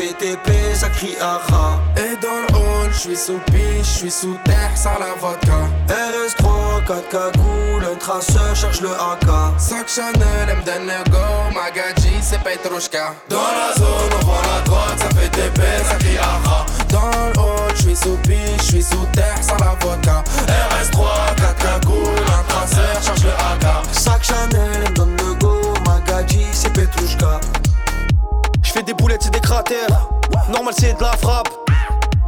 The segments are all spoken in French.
ça fait TP, ça crie aha. Et dans le hall, je suis sous piche, je suis sous terre, sans la vodka. RS3, 4 cagoules, un traceur cherche le AK. Sac Chanel, elle me donne le go, Magadji, c'est Petrushka. Dans la zone, on voit la droite, ça fait TP, ça crie aha. Dans le hall, je suis sous piche, je suis sous terre, sans la vodka. RS3, 4 cagoules, un traceur cherche le AK. Sac Chanel, Normal, c'est de la frappe.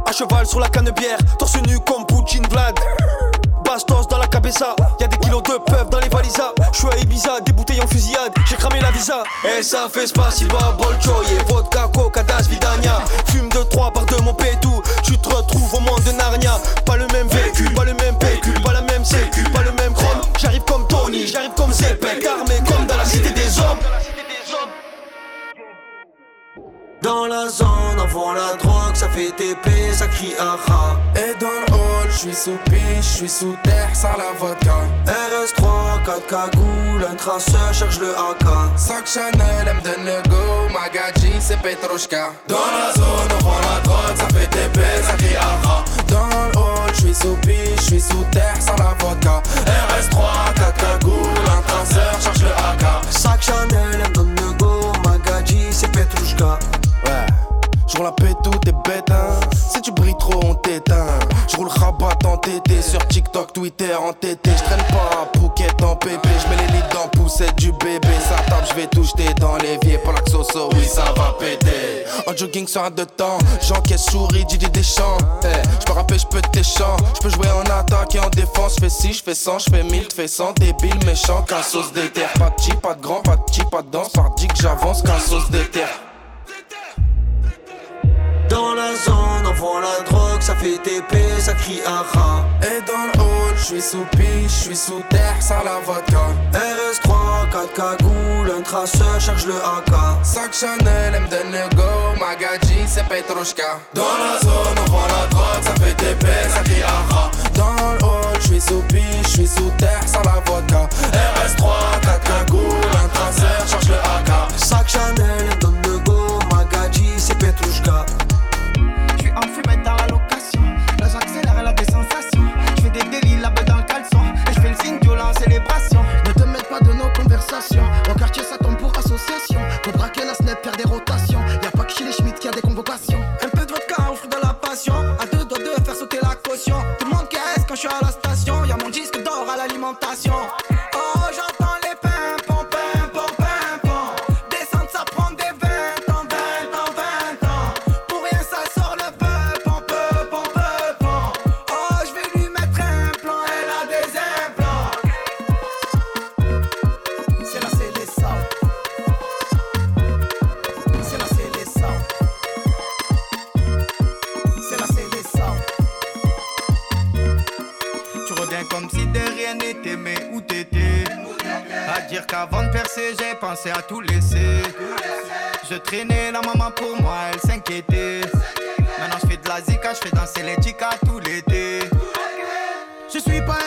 À cheval sur la canne bière, torse nu comme Poutine Vlad. Bastos dans la cabeza, y'a des kilos de peuf dans les valisas. J'suis à Ibiza, des bouteilles en fusillade, j'ai cramé la visa. Et ça fait spasiba, bolchoye, vodka, coca, das, vidania. Fume de trois par deux, mon pétou. Tu te retrouves au monde de Narnia. Pas le même véhicule, pas le même pécule, pas la même sécu, pas le même chrome. J'arrive comme Tony, j'arrive comme Zepek, armé comme dans la cité des hommes. Dans la zone, on voit la drogue, ça fait TP, ça crie aha. Et dans le hall, je suis sous piche, je suis sous terre, sans la vodka. RS3, 4 cagoules, un traceur cherche le AK. Sac Chanel, elle me donne le go, Magadji, c'est Petrushka. Dans la zone, on voit la drogue, ça fait TP, ça crie aha. Dans le hall, je suis sous piche, je suis sous terre, sans la vodka. RS3, 4 cagoules, un traceur cherche le AK. Sac Chanel, elle me donne le go, Magadji, c'est Petrushka. Je roule la paix, tout est bête, hein. Si tu brilles trop, on t'éteint. Je roule rabat en TT, sur TikTok, Twitter, en TT. Je traîne pas à Phuket en pépé. Je mets les lits dans poussette du bébé. Ça tape, je vais tout jeter dans l'évier. Pour la xoxo, oui, ça va péter. En jogging sur un de temps, j'encaisse souris, Didi Deschamps. Eh, je peux rapper, je peux t'échant. Je peux jouer en attaque et en défense. Je fais 6, je fais 100, je fais 1000, fais 100. Débile, méchant, qu'un sauce d'éther. Pas de chi, pas de grand, pas de chi, pas de danse. Par que j'avance, qu'un sauce d'éther. Dans la zone, on voit la drogue, ça fait TP, ça crie aha. Et dans le hall, je suis sous piche, je suis sous terre, sans la vodka. RS3, 4 cagoules, un traceur cherche le AK. Sac Chanel, elle me donne le go, Magadji, c'est Petrushka. Dans la zone, on voit la drogue, ça fait TP, ça crie aha. Dans le hall, je suis sous piche, je suis sous terre, sans la vodka. RS3, 4 cagoules, un traceur cherche le AK. Sac Chanel, elle me donne conversations. Au quartier, ça tombe pour association. Pour braquer la snap, faire des rotations. Y'a pas que chez les Schmitt qui a des convocations. Un peu de vodka fruit de la passion. À deux doigts de faire sauter la caution. Tout le monde caisse quand je suis à la station. Y'a mon disque d'or à l'alimentation. À tout laisser. Je traînais la maman pour moi, elle s'inquiétait. Maintenant je fais de la zika, je fais danser les chicas tout l'été. Je suis pas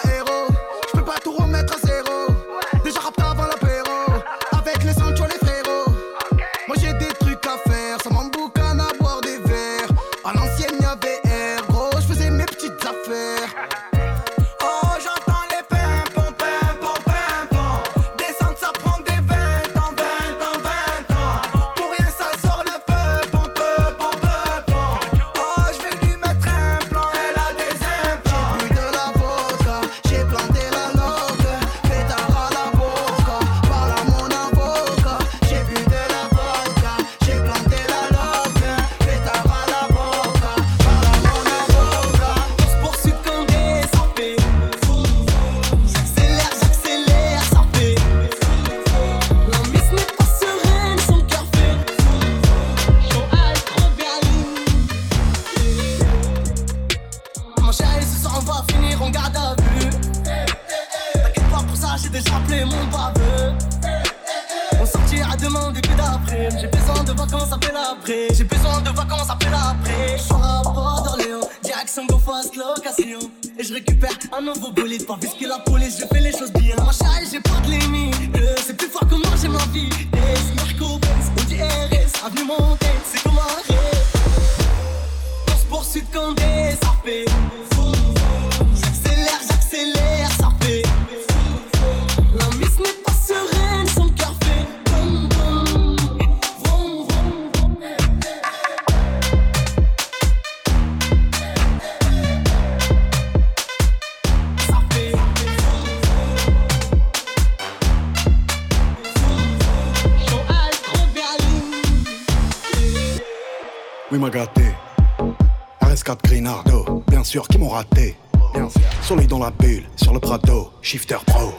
shifter pro.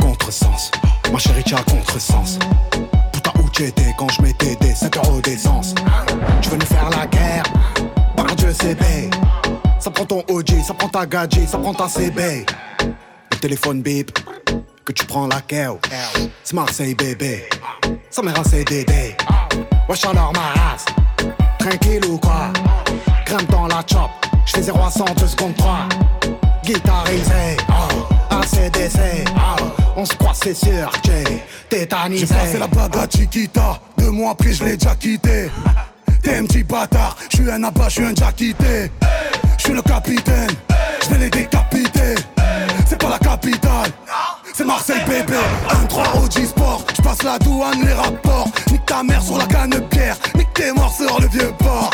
Contresens, ma chérie, tu as contresens. Putain, où t'étais quand je mettais des 5 euros d'essence Tu veux nous faire la guerre Par Dieu, c'est Ça prend ton OG, ça prend ta gadget, ça prend ta CB. Le téléphone bip, que tu prends la KO. C'est Marseille, bébé. Ça m'est un CDD. Wesh alors ma race. Tranquille ou quoi? Grimpe dans la chop. J'fais 0 à 100, 2 secondes 3. Guitarisé. ACDC, oh. On se croit, c'est sûr, tétanisé. J'ai passé la bague à Chiquita. Deux mois après, je l'ai déjà quitté. T'es un petit bâtard, j'suis un abat, j'suis un déjà quitté. J'suis le capitaine, j'vais les décapiter. C'est pas la capitale c'est Marseille bébé 1-3 OG Sport, j'passe la douane, les rapports Nique ta mère sur la canne pierre, nique tes morts sur le vieux port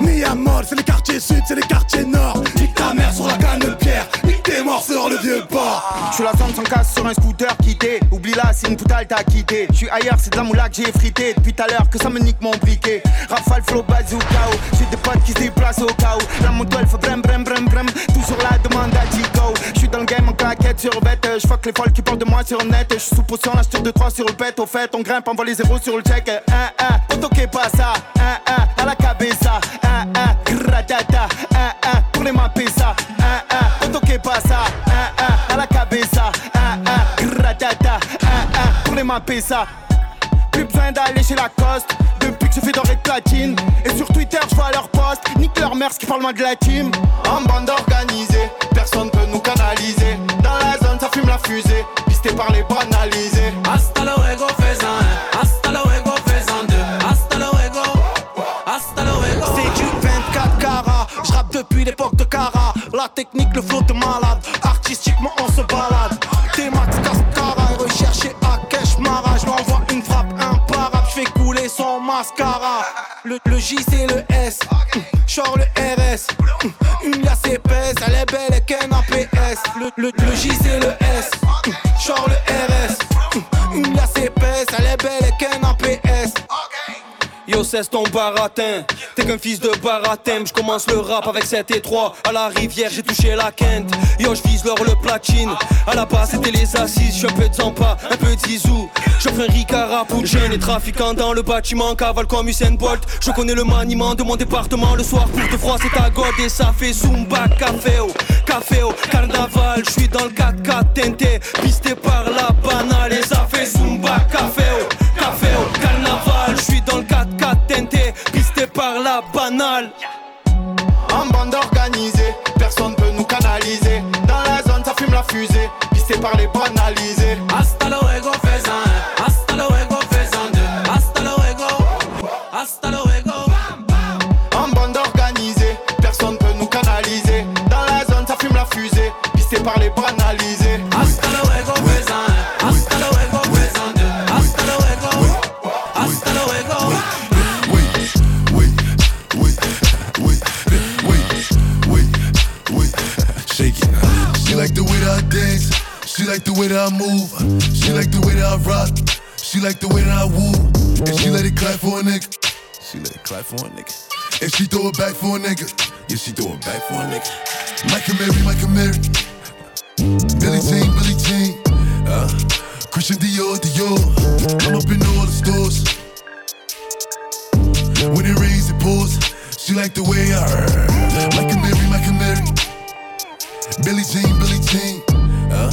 Ni c'est les quartiers sud, c'est les quartiers nord. Nique ta mère sur la canne pierre, nique tes morts sur le vieux port. J'suis la zone sans casse sur un scooter quitté. Oublie là, c'est une poutale t'as quitté. J'suis ailleurs, c'est de la moula que j'ai frité Depuis tout à l'heure que ça me nique mon briquet. Rafale, flow, bazooka J'ai des potes qui se déplacent au chaos La moto elle fait brem brem brem brem. Toujours la demande à Digo J'suis dans le game en claquette sur bête J'fuck les folles qui parlent de moi sur net. Je suis sous potion, la de 3 sur le pet. Au fait, on grimpe, envoie les zéros sur le check. Un, un, toquez pas ça. Un, un, à la cabeza Un, un, gratata Un, un, pour les mapper ça Un, un, toquez pas ça Un, un, à la cabeza un, gratata Un, un, pour les mapper ça plus besoin d'aller chez la coste Depuis que je fais doré de platine. Et sur Twitter je vois leur post Nique leur mère qui parle moins de la team. En bande organisée Personne peut nous canaliser. Dans la zone ça fume la fusée Pisté par les banalisés. Hasta luego depuis l'époque de Cara. La technique le flow de malade. Artistiquement on se balade. T-Max Cascara Recherché à Cash Mara Je m'envoie une frappe imparable Je fais couler son mascara. Le, le J c'est le S. Genre le RS Une liasse épaisse. Elle est belle et qu'un APS le, le, le J c'est le S. Genre le RS Une liasse épaisse. Elle est belle et qu'un Yo, cesse ton baratin. T'es qu'un fils de baratin. Je commence le rap avec 7 et 3. À la rivière, j'ai touché la quinte. Yo, je vise l'or, le platine. À la base, c'était les assises. J'suis un peu de Zampa, un peu de Zizou. J'offre un Ricard pour jeunes et trafiquants dans le bâtiment. Cavale comme Usain Bolt. Je connais le maniement de mon département. Le soir, pour te froid, c'est ta god et ça fait Zumba, café au café au carnaval. Je suis dans le 4x4 teinté, pisté par la banale. Et ça fait Zumba, café banale. En bande organisée, personne peut nous canaliser. Dans la zone, ça fume la fusée, pisté par les banalisés. Way that I move. She like the way that I rock. She like the way that I woo. And she let it clap for a nigga. She let it clap for a nigga. And she throw it back for a nigga. Yeah, she throw it back for a nigga. Micah Mary, Micah Mary. Billy Jean, Billy Jean. Uh, Christian Dior, Dior. I'm up in all the stores. When it rains, it pours. She like the way I Micah Mary, Micah Mary. Billy Jean, Billy Jean. Uh,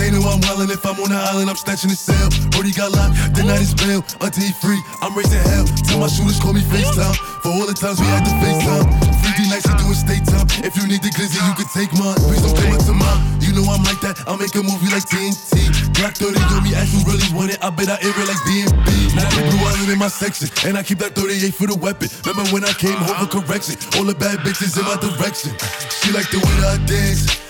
they know I'm wildin'. If I'm on the island, I'm snatching the cell. Brody got locked, the night is bail. Until he free, I'm raising hell. Tell my shooters, call me FaceTime. For all the times we had to FaceTime. 50 nights to do a state time. If you need the glizzy, you can take mine. Please don't come up to mine. You know I'm like that. I'll make a movie like TNT. Black 30 on me, ask you really want it. I bet I air it like DMB. Now the blue island in my section. And I keep that 38 for the weapon. Remember when I came home for correction? All the bad bitches in my direction. She like the way that I dance.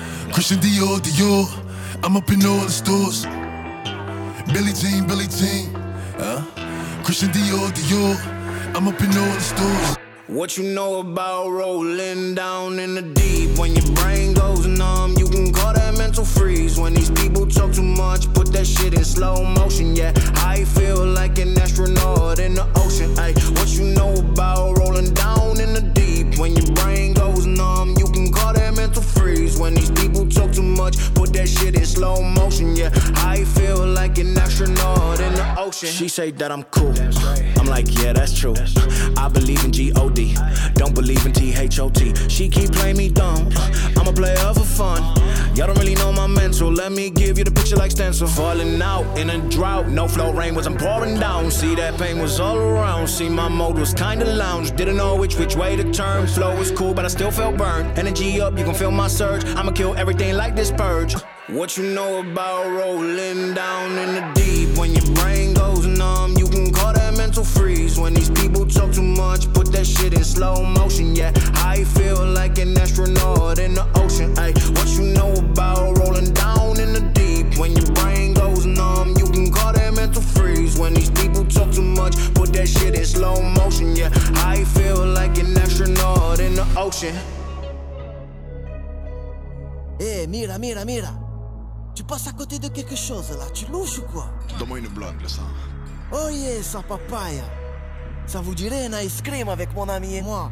Christian Dior, Dior. I'm up in all the stores. Billy Jean, Billy Jean. Uh, Christian Dior, Dior. I'm up in all the stores. What you know about rolling down in the deep? When your brain goes numb, you can call that mental freeze. When these people talk too much, put that shit in slow motion. Yeah, I feel like an astronaut in the ocean. Ay, what you know about rolling down in the deep? When your brain numb, you can call that mental freeze. When these people talk too much, put that shit in slow motion. Yeah, I feel like an astronaut in the ocean. She say that I'm cool. I'm like, yeah, that's true. I believe in G-O-D. Don't believe in T-H-O-T. She keep playing me dumb. I'm a player for fun. Y'all don't really know my mental. Let me give you the picture like stencil. Falling out in a drought. No flow rain wasn't pouring down. See that pain was all around. See my mode was kinda lounge. Didn't know which which way to turn. Flow was cool, but I still felt burned. Energy up, you can feel my surge. I'ma kill everything like this purge. What you know about rolling down in the deep? When your brain goes numb, you can call that mental freeze. When these people talk too much, put that shit in slow motion. Yeah, I feel like an astronaut in the ocean. Ay, what you know about rolling down in the deep? When your brain goes numb, you can call that mental freeze. When these people talk too much, put that shit in slow motion. Yeah, ocean. Eh, mira, mira, mira. Tu passes à côté de quelque chose là, tu louches ou quoi? Donne-moi une blague, là, ça. Oh yeah, sa papaya. Ça vous dirait un ice cream avec mon ami et moi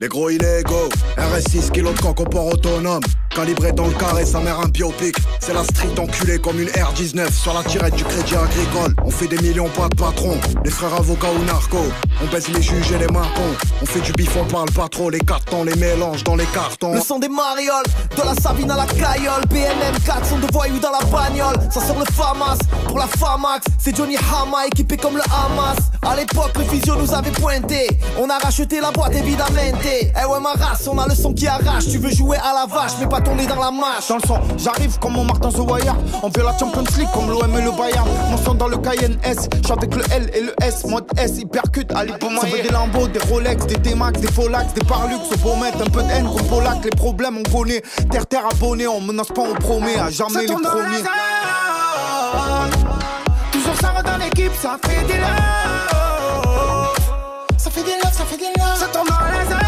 Les gros illégaux, RS6 kg de coq au port autonome. Calibré dans le carré, sa mère un biopic. C'est la street enculée comme une R19 sur la tirette du crédit agricole. On fait des millions, pas de patron. Les frères avocats ou narcos. On baisse les juges et les marcons. On fait du bif, on parle pas trop. Les cartons, les mélanges dans les cartons. Le son des marioles, de la Sabine à la caillole BNM 4 sont de voyous dans la bagnole Ça sort le FAMAS, pour la FAMAX C'est Johnny Hama équipé comme le Hamas À l'époque le physio nous avait pointé On a racheté la boîte évidemment Eh ouais ma race, on a le son qui arrache Tu veux jouer à la vache mais pas tourner dans la Dans le j'arrive comme mon Martin Wire. On veut la Champions League comme l'OM et le Bayern. Mon son dans le Cayenne S J'suis avec le L et le S. Mode S, hypercute, allez pour moi Ça veut des Lambo, des Rolex, des T-Max, des Folax, des Parlux. Faut mettre un peu de haine comme Polac Les problèmes on connaît, terre terre abonné On menace pas, on promet à jamais les premiers. Toujours ça va dans l'équipe, ça fait des love Ça fait des love, ça fait des love Ça tourne dans la zone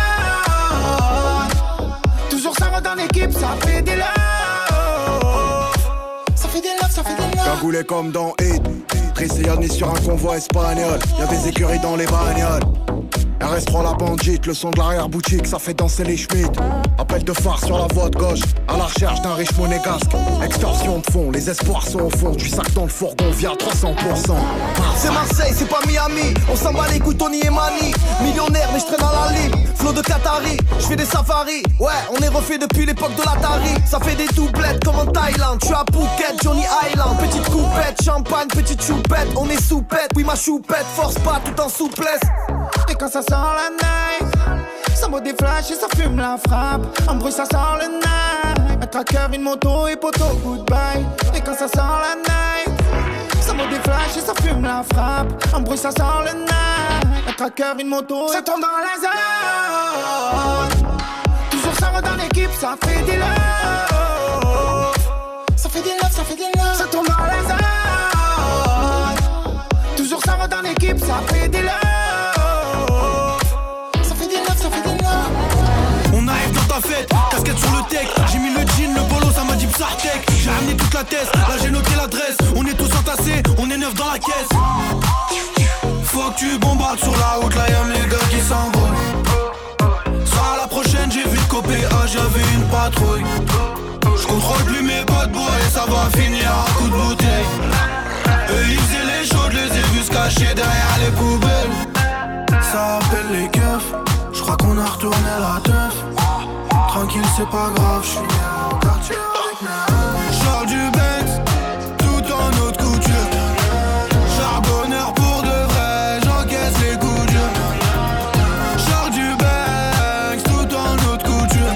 ça fait des love Ça fait des love, ça fait des love Cagoulé comme dans Hit. Trissiani sur un convoi espagnol. Y'a des écuries dans les bagnoles. RS3 la bandite, le son de l'arrière-boutique, ça fait danser les Schmitt. Appel de phare sur la voie de gauche, à la recherche d'un riche monégasque. Extorsion de fond, les espoirs sont au fond, du sac dans le fourgon via 300%. C'est Marseille, c'est pas Miami. On s'en bat les couilles, Tony et Mani. Millionnaire, mais je traîne dans la ligne. Flow de Qatari, je fais des safaris. Ouais, on est refait depuis l'époque de l'Atari. Ça fait des doublettes comme en Thaïlande. Tu as Phuket, Johnny Island. Petite coupette, champagne, petite choupette. On est soupette, oui ma choupette. Force pas tout en souplesse. Et quand ça sent la night. Ça vaut des flashs et ça fume la frappe. En bruit ça sent le night. Un tracker, une moto et poteau goodbye. Et quand ça sent la night. Ça vaut des flashs et ça fume la frappe. En bruit ça sent le night. Un tracker, une moto Ça tombe dans la zone Toujours ça va dans l'équipe, ça fait des love Ça fait des love, ça fait des love. Ça tombe dans la zone Toujours ça va dans l'équipe, ça fait des love J'ai mis le jean, le polo, ça m'a dit Psartec. J'ai ramené toute la tête, là j'ai noté l'adresse. On est tous entassés, on est neuf dans la caisse. Faut que tu bombardes sur la route, là y'a mes gars qui s'envolent. Ça la prochaine, j'ai vu copé A, j'avais une patrouille. J'contrôle plus mes potes bois et ça va finir à coup de bouteille. Eux ils faisaient les chaudes, les ai vus se cacher derrière les poubelles. Ça appelle les keufs, j'crois qu'on a retourné la teuf. Tranquille, c'est pas grave, je suis au quartier du Benz, tout en haute couture. Charbonneur pour de vrai, j'encaisse les coups durs. J'sors du Benz, tout en haute couture.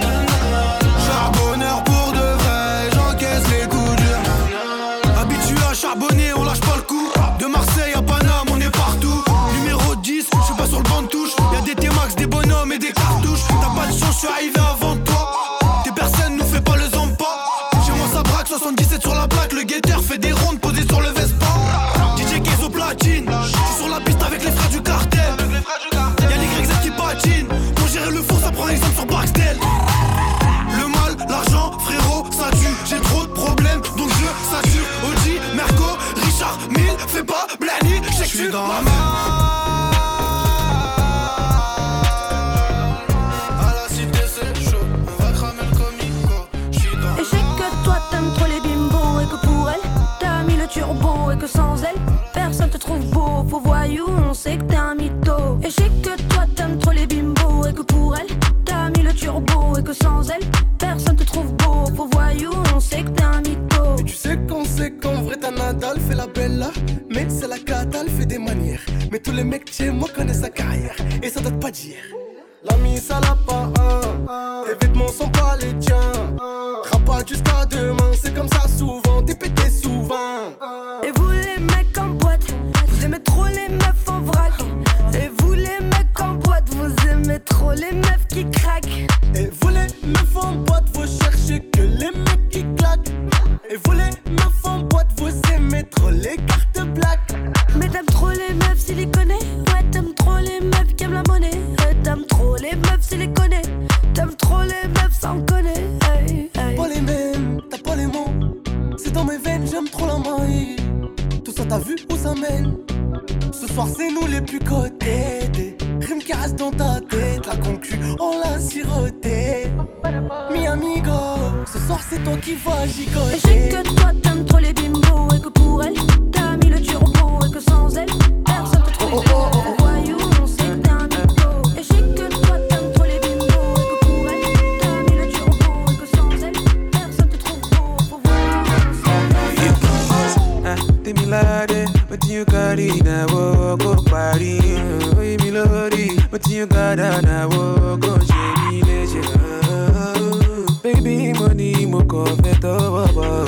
Charbonneur pour de vrai, j'encaisse les coups durs. Habitué à charbonner, on lâche pas le coup. De Marseille à Paname, on est partout. Numéro 10, je suis pas sur le banc de touche. Y'a des T-Max, des bonhommes et des cartouches. T'as pas de chance, je suis arrivé avant. suis dans ma dire. la salope But you got it now, go party. Oh, you be but you got it now, oh, go shame me, Baby, money, mo ko feto baba.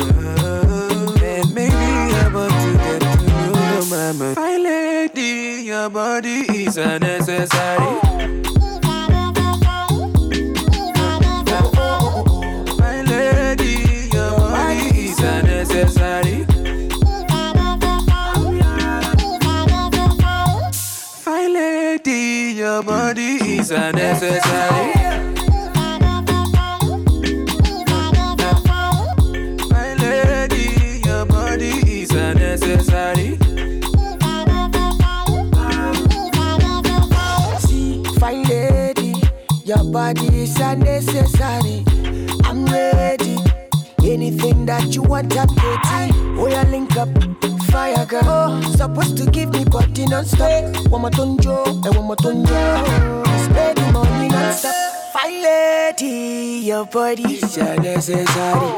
And maybe I want to get to know my mama. My lady, your body is unnecessary. your body is unnecessary. necessary. See, lady, your body is unnecessary. I'm ready. Anything that you want, I'm getting. Oh, yeah, link up supposed to give me body non-stop. One more tonjo, and one more tonjo. Spend the money non-stop. Fine lady, your body is a necessary.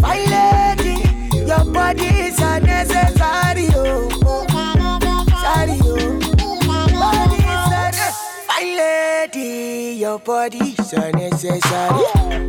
Fine lady, your body is a necessary. Oh. Your oh. body is a necessary.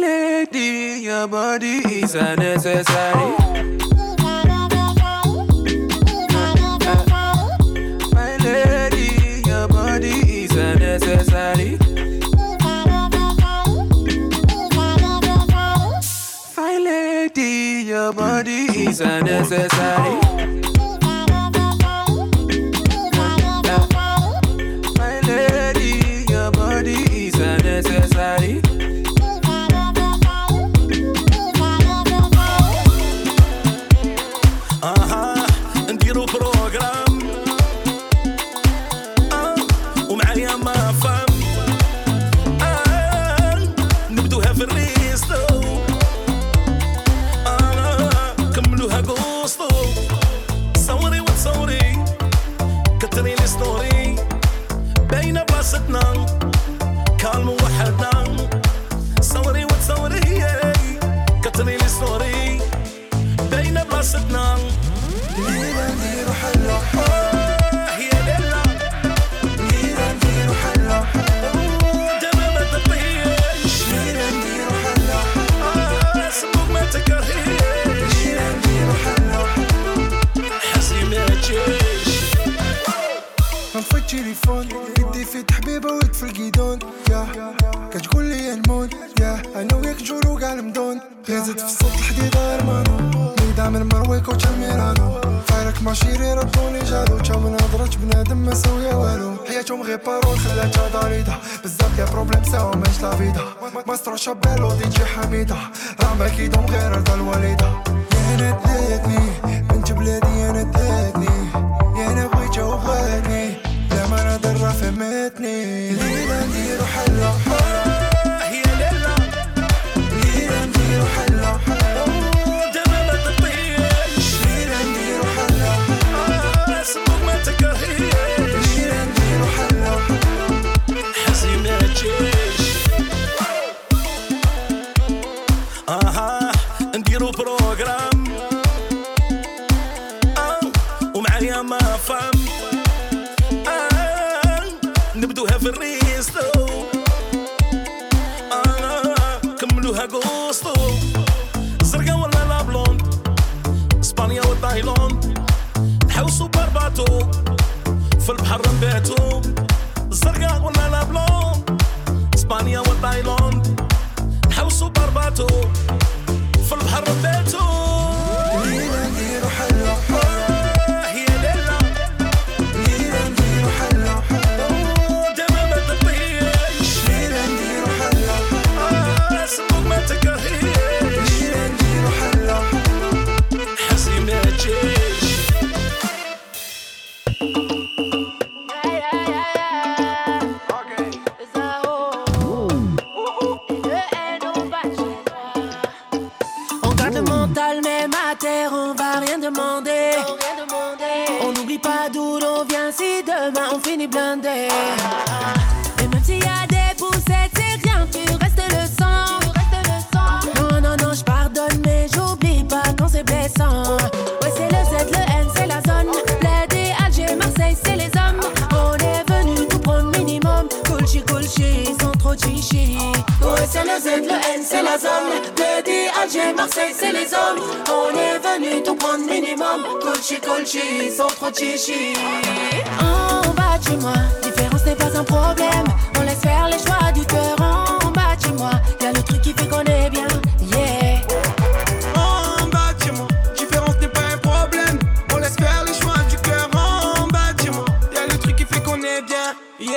lady, your body is unnecessary.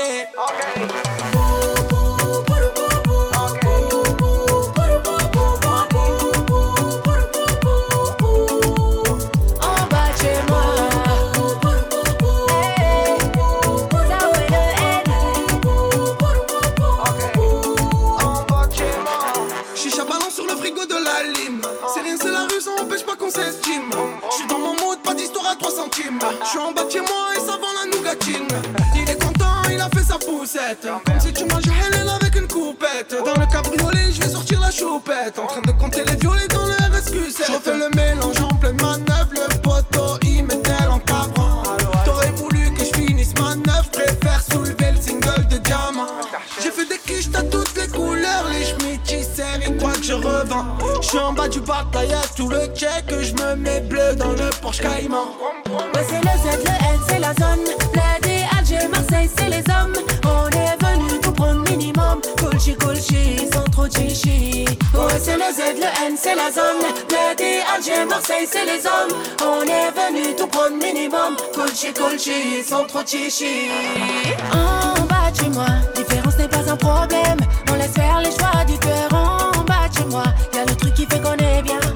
Okay. J'étais en train de compter les violets dans le RSQC. Je refait le mélange en pleine manœuvre. Le poteau, il m'est-elle en cabrant. T'aurais voulu que je finisse manœuvre. Préfère soulever le single de diamant. J'ai fait des quiches à toutes les couleurs. Les chemitières et quoi que je revends. Je suis en bas du bar, tout le check. Je me mets bleu dans le Porsche Cayman. Ouais, c'est le Z, le N, c'est la zone. La D, Alger, Marseille, c'est les hommes. On est venu tout prendre minimum. Colchi, colchi, sans trop de c'est le Z, le N, c'est la zone. Le D, Alger, Marseille, c'est les hommes. On est venu tout prendre minimum. Colchi, colchi, sans trop chichi. En bas chez moi, différence n'est pas un problème. On laisse faire les choix du cœur en bas chez moi. Y'a le truc qui fait qu'on est bien.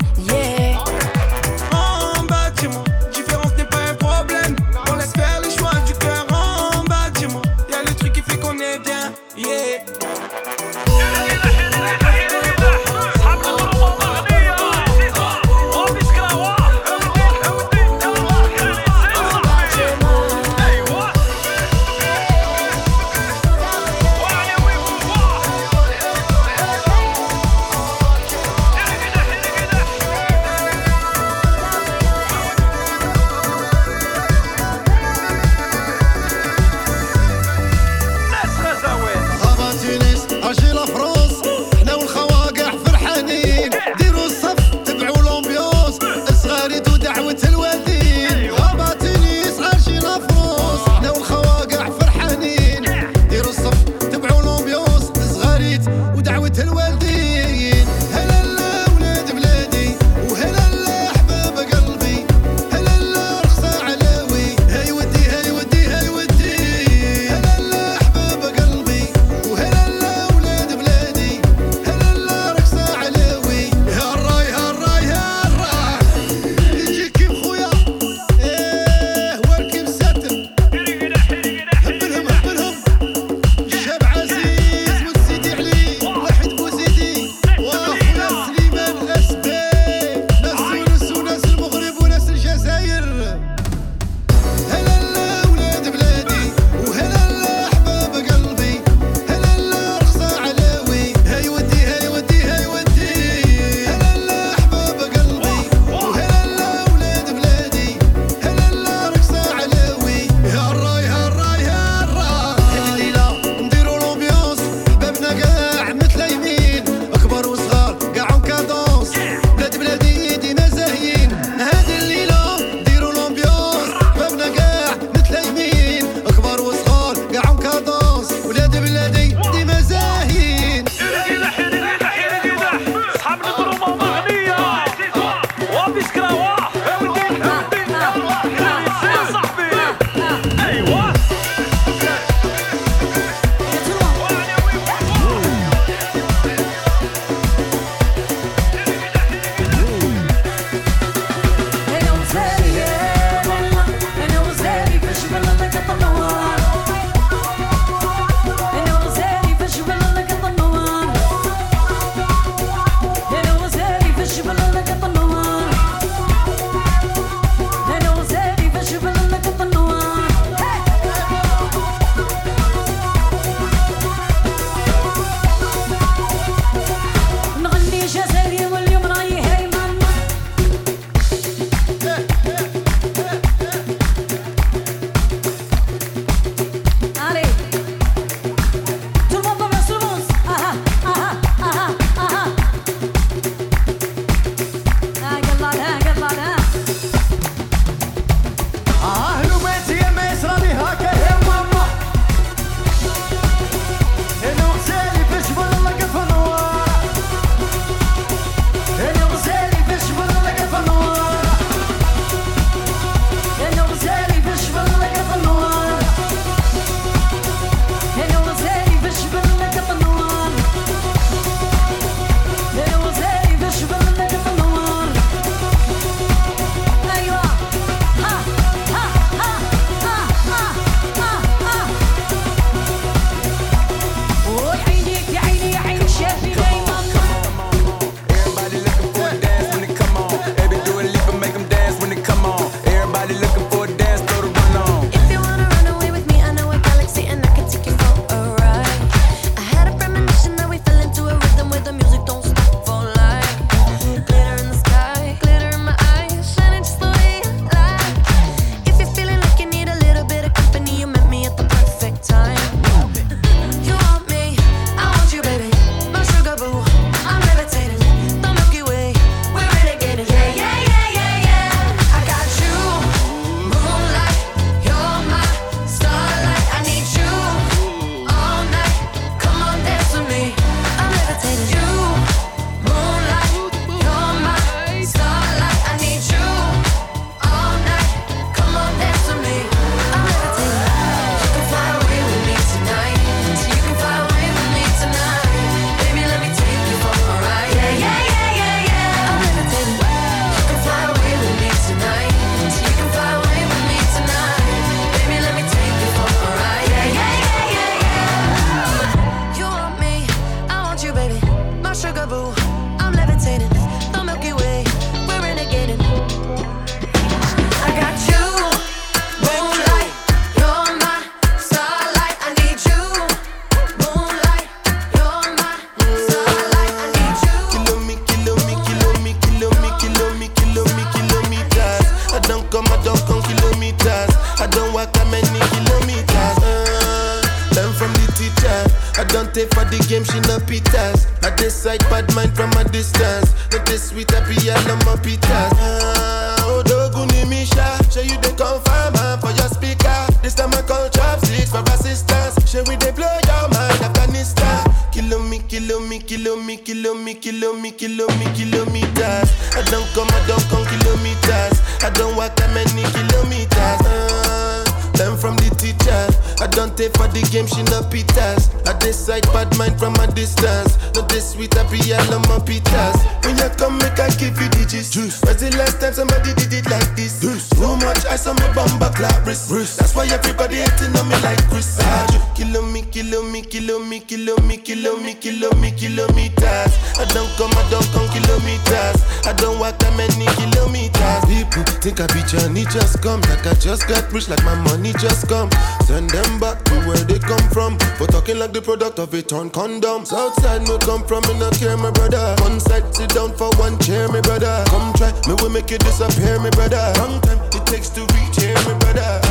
Product of it torn condom. Southside, no come from, me no care, my brother. One side, sit down for one chair, my brother. Come try, me will make you disappear, my brother. Long time it takes to reach here, my brother.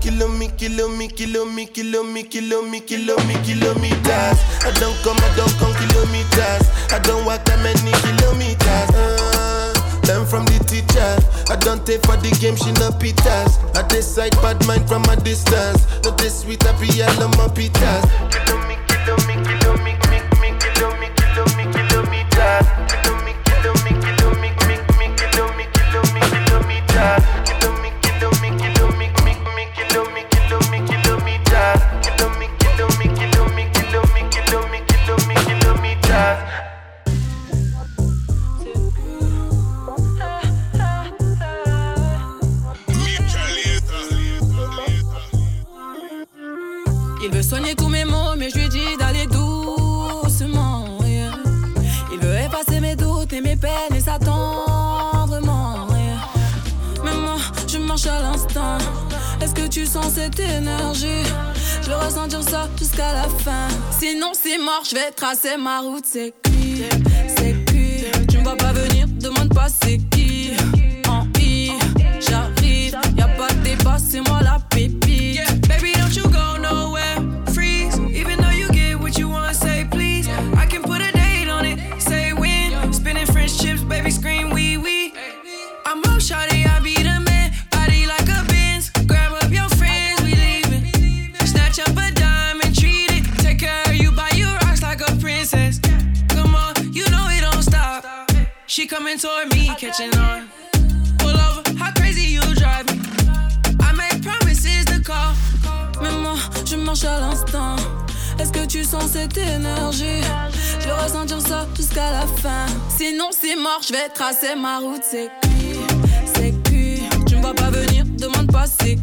Kilo me, kilo me, kilo me, kilo me, kilo me, kilo me, kilometers. I don't come, I don't come kilometers. I don't walk that many kilometers. Ah, learn from the teacher. I don't take for the game, she no pitas. I decide bad mind from a distance. Not this sweet, I be all on my pitas. Ressentir ça jusqu'à la fin. Sinon, c'est mort, je vais tracer ma route. C'est cuit, c'est cuit. Tu me vois pas venir, demande pas c'est à l'instant. Est-ce que tu sens cette énergie? Je vais ressentir ça jusqu'à la fin. Sinon, c'est mort, je vais tracer ma route. C'est cuit, c'est cuit. Tu me vois pas venir, demande pas c'est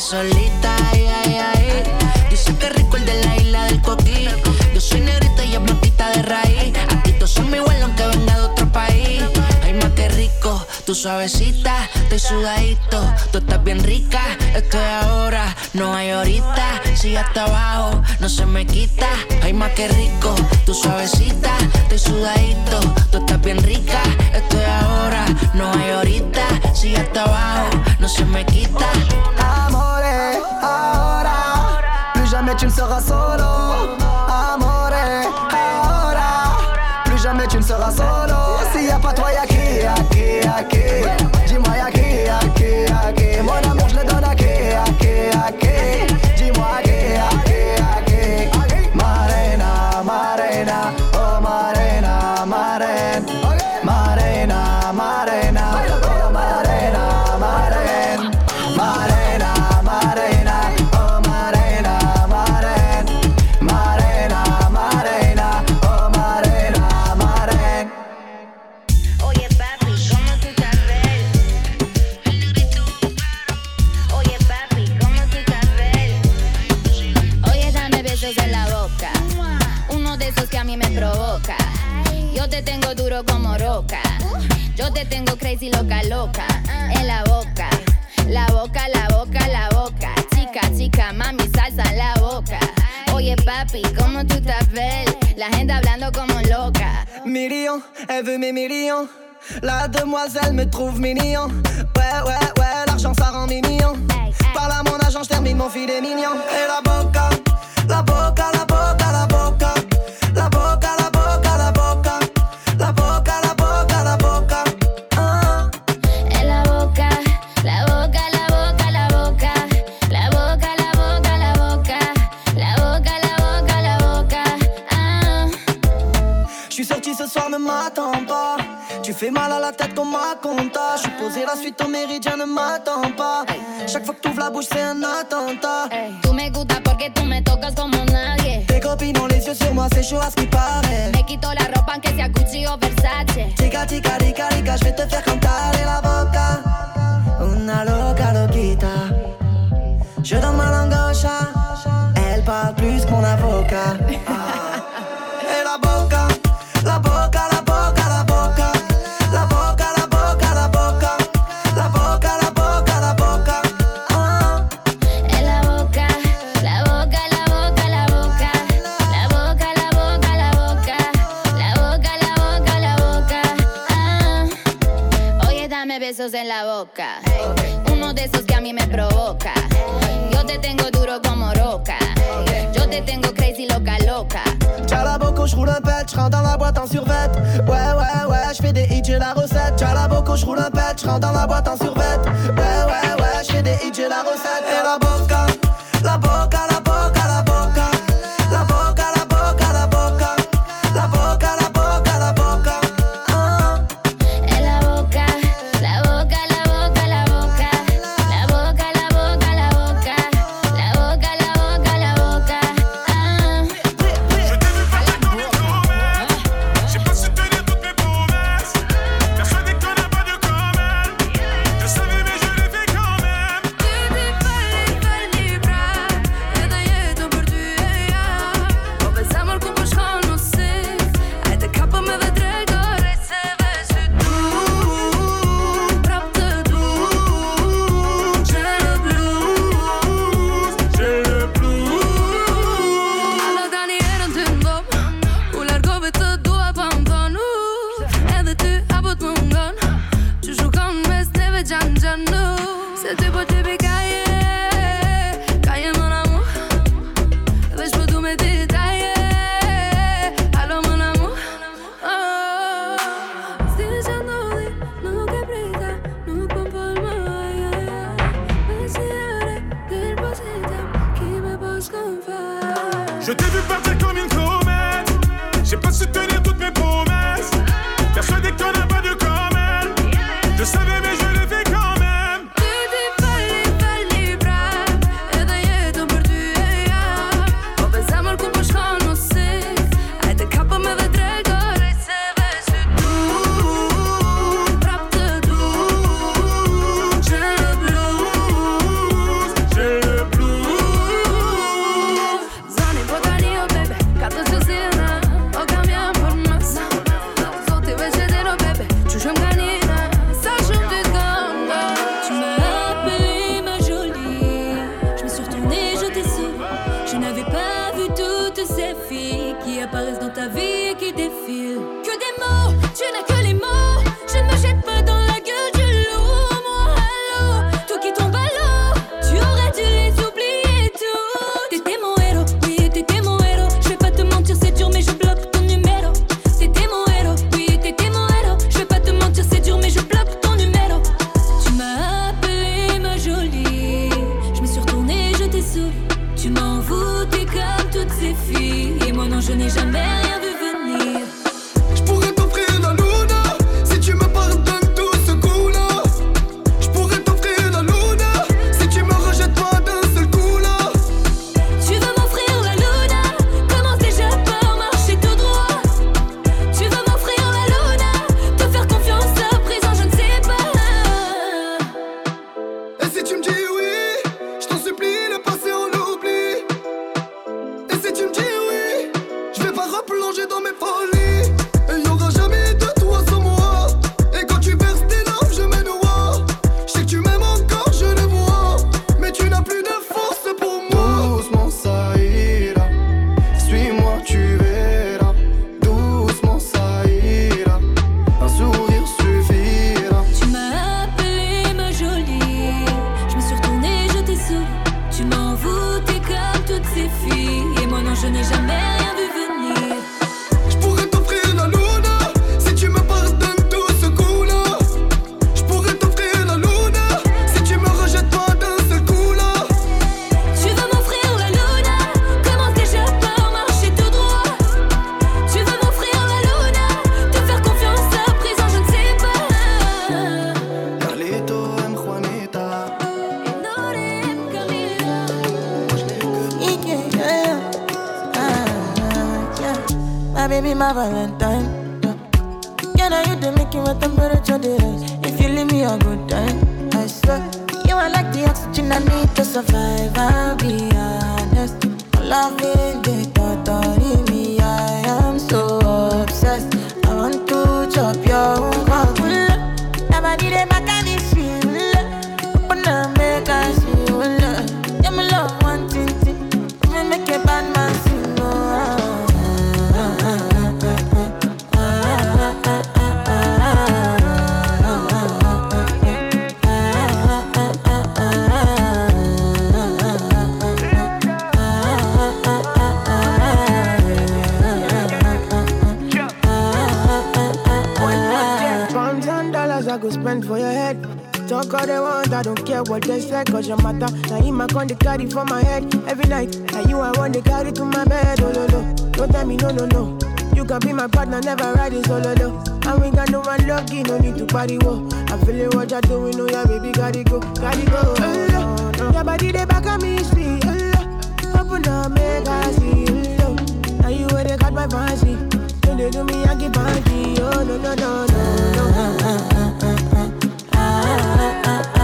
solita, ay, ay, ay. Dice que rico el de la isla del coquí. Yo soy negrita y es blanquita de raíz. A ti todos son igual aunque venga de otro país. Ay, más que rico, tú suavecita, estoy sudadito. Tú estás bien rica, estoy ahora, no hay ahorita. Sigue hasta abajo, no se me quita. Ay, más que rico, tú suavecita, estoy sudadito. Tú estás bien rica, estoy ahora, no hay ahorita. Sigue hasta abajo, no se me quita. Plus jamais tu ne seras solo. Amore, plus jamais tu ne seras solo. S'il y a pas toi, y'a qui, qui. Dis-moi, y'a qui, y'a qui, y'a qui? Mon amour, je le loca, loca, eh, en la boca. La boca, la boca, la boca. Chica, chica, mami, salsa en la boca. Oye, papi, ¿cómo tú estás belle? La gente hablando como loca. Million, elle veut mes millions. La demoiselle me trouve mignon. Ouais, ouais, ouais, l'argent ça rend mignon. Parle à mon agent, je termine mon filet mignon. Et la boca, la boca, la boca, la boca. fait mal à la tête qu'on m'a compta. Je suis posé la suite au méridien, ne m'attends pas. Chaque fois que t'ouvres la bouche, c'est un attentat. Tu me gusta porque tu me tocas como nadie. Tes copines ont les yeux sur moi, c'est chaud à ce qui paraît. Me quito la ropa, que sea Gucci o Versace. Chica, chica, rica, rica, je vais te faire cantarer la boca. Una loca, loquita. Je donne ma langue elle parle plus que mon avocat. Ah. besos en la boca. Uno de esos que a mí me provoca. Yo te tengo duro como roca. Yo te tengo crazy loca loca. T'as la boco, je roule un pet, je rentre dans la boîte en survette. Ouais, ouais, ouais, je fais des hits, j'ai la recette. T'as la boco, je roule un pet, je rentre dans la boîte en survette. Ouais, ouais, ouais, je fais des hits, j'ai la recette. Et la boca. spend for your head. Talk all they want, I don't care what they say, cause your matter. Now in my con they carry for my head every night. Now you are one they carry to my bed, oh no no. Don't tell me no no no. You can be my partner, never ride it solo oh, though. And we got no one lucky, no need to party wo. I feel it what you're doing, oh yeah baby, gotta go, gotta go. Oh, no. Your body they back at me, see. Oh, Open up, make I see. Oh, no, now you where they got my fancy. Don't they do me, I keep fancy. Oh no no no no no ah, ah, ah.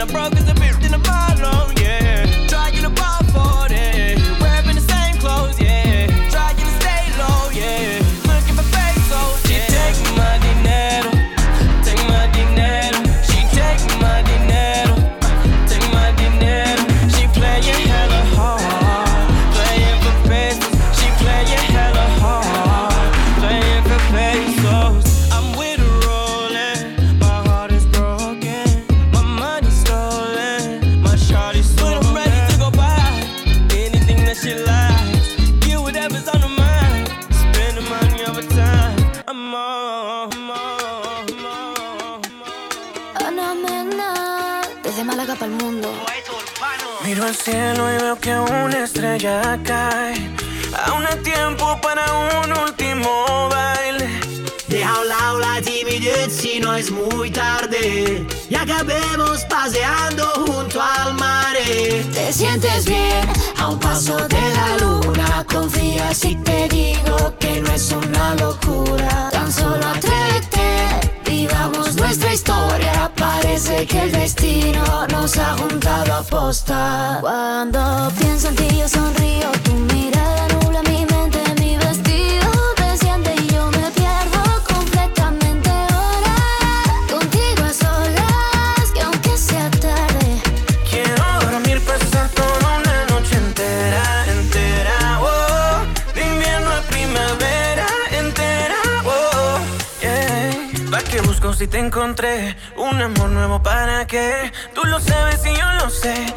and I'm broke as a Pienso en ti yo sonrío, tu mirada nubla mi mente, mi vestido desciende y yo me pierdo completamente ahora. Contigo a solas, que aunque sea tarde, quiero dormir pasar toda una noche entera, entera, oh, de invierno a primavera, entera, oh, yeah. ¿Para qué busco si te encontré? Un amor nuevo para qué? Tú lo sabes y yo lo sé.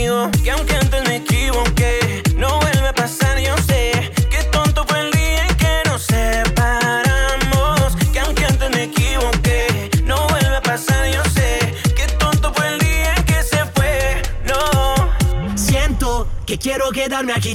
Que aunque antes me equivoqué, no vuelve a pasar, yo sé. Qué tonto fue el día en que nos separamos. Que aunque antes me equivoqué, no vuelve a pasar, yo sé. Qué tonto fue el día en que se fue, no. Siento que quiero quedarme aquí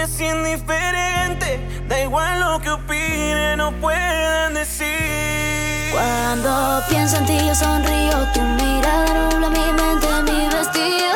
no seas indiferente. Da igual lo que opinen o puedan decir. Cuando pienso en ti yo sonrío, tu mirada nubla mi mente, mi vestido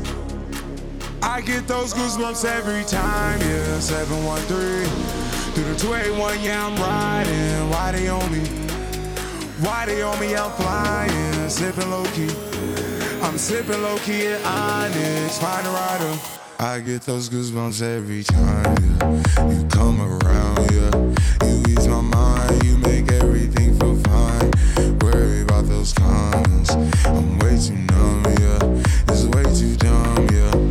I get those goosebumps every time, yeah. 713 through the 281, yeah, I'm riding. Why they on me? Why they on me? I'm flying, sipping low key. I'm sipping low key at Onyx, find a rider. I get those goosebumps every time, yeah. You come around, yeah. You ease my mind, you make everything feel fine. Worry about those comments. I'm way too numb, yeah. It's way too dumb, yeah.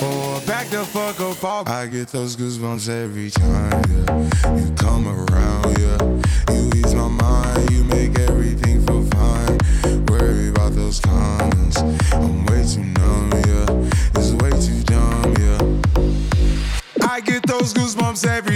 Oh, or back the fuck up off. I get those goosebumps every time, yeah. You come around, yeah. You ease my mind, you make everything feel fine. Worry about those comments. I'm way too numb, yeah. It's way too dumb, yeah. I get those goosebumps every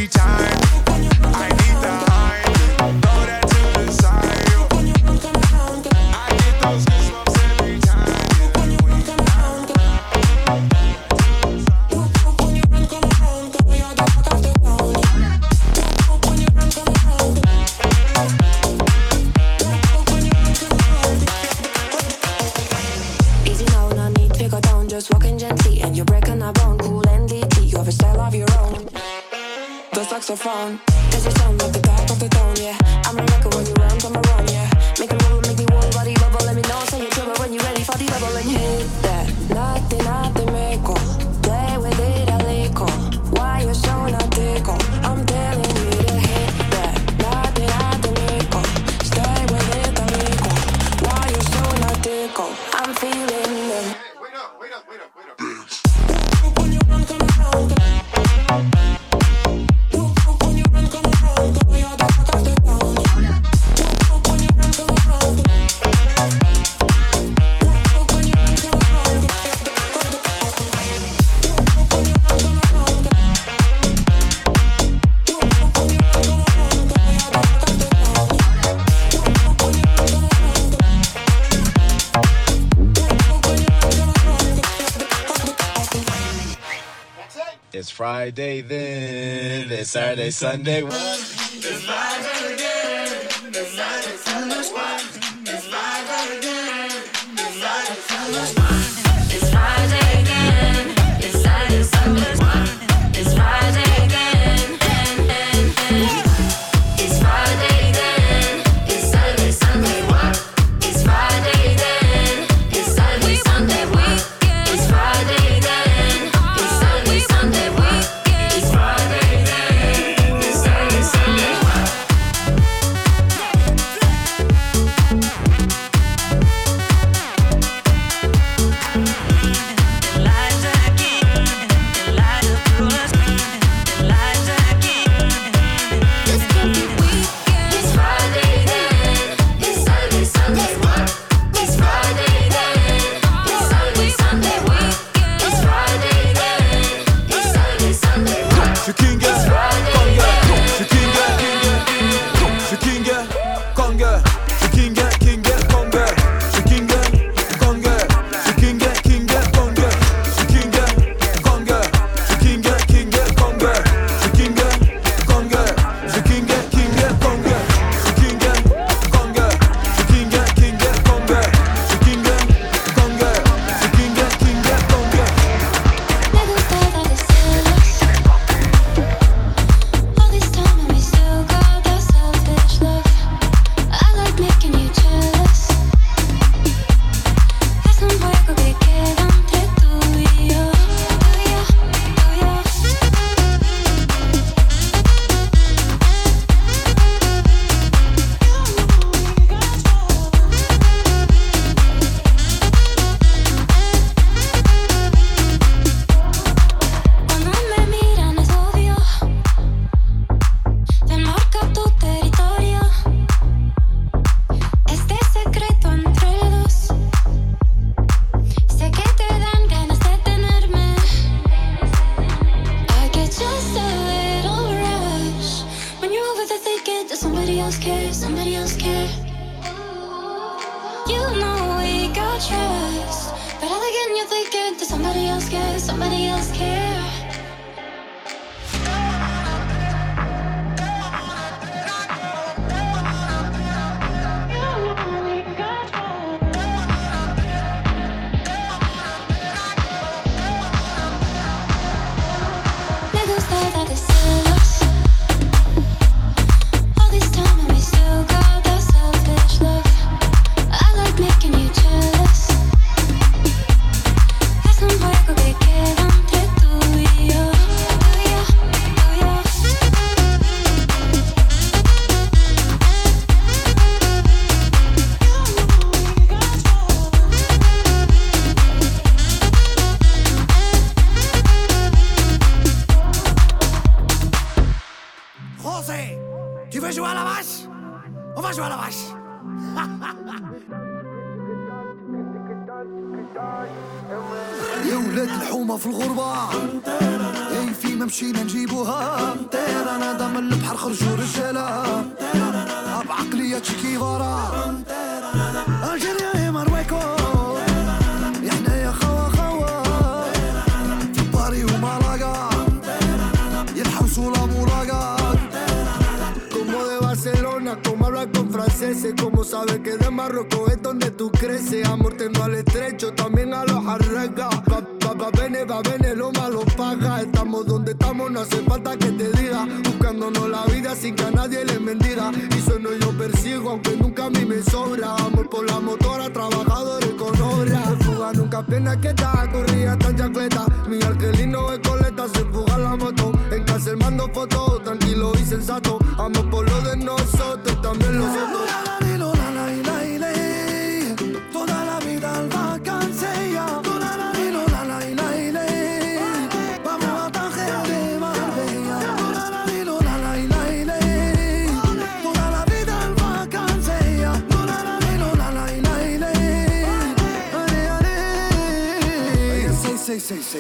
Friday, then this Saturday, Sunday.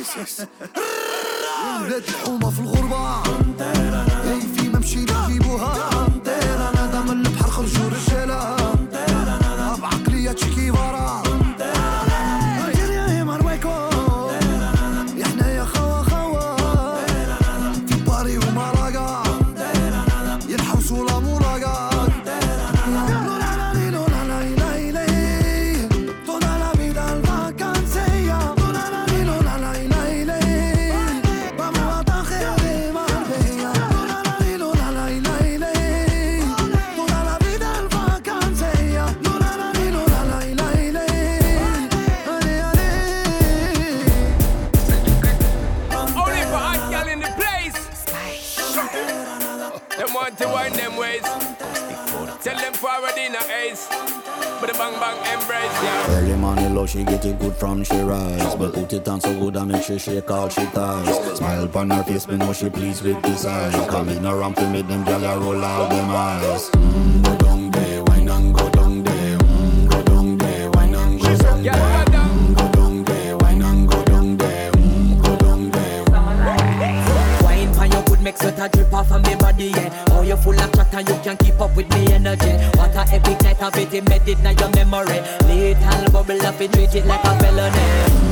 يس يس ولاد الحومة في الغربة. and so good I make she shake all she ties. Smile upon her face, me know she pleased with this eyes. Come around to make them gyal roll all them eyes. Mm, go down there, wine and go down there. Mm, go down there, wine and go down there. make sweat a drip off of me body, yeah. Oh, you full of chat and you can keep up with me energy. What a epic night of it, embedded in your memory. Little bubble up, it treat it like a felony.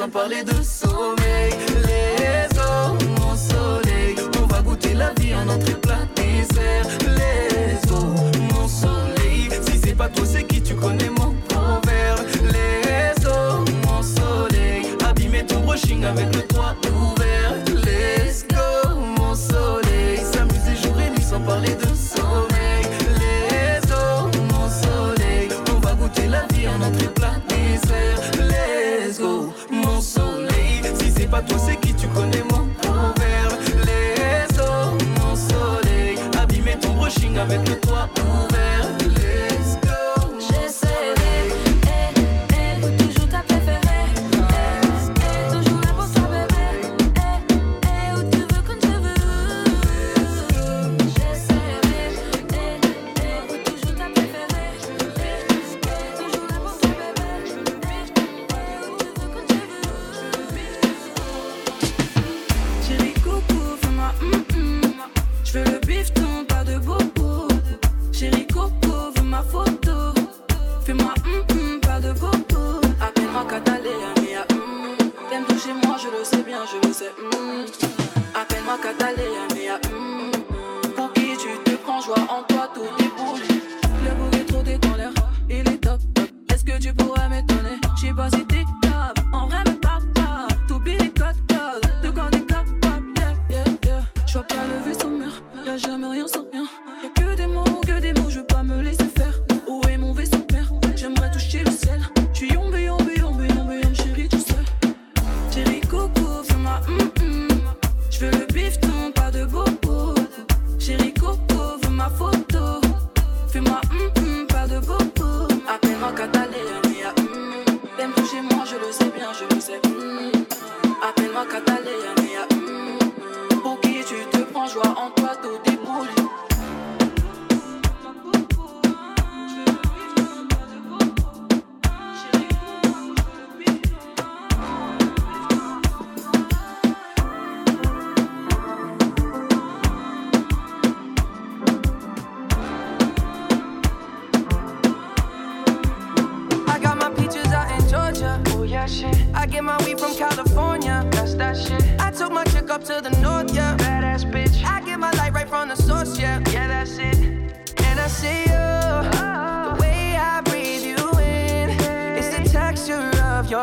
sans parler de que toi.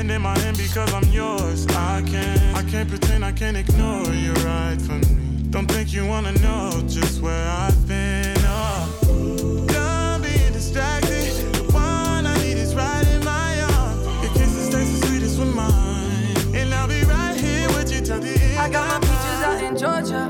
Hand in my hand because I'm yours. I can't, I can't pretend, I can't ignore you right from me. Don't think you wanna know just where I've been. Oh, done being distracted. The one I need is right in my arms. Your kisses taste the sweetest with mine, and I'll be right here with you till the end. I got my peaches out in Georgia.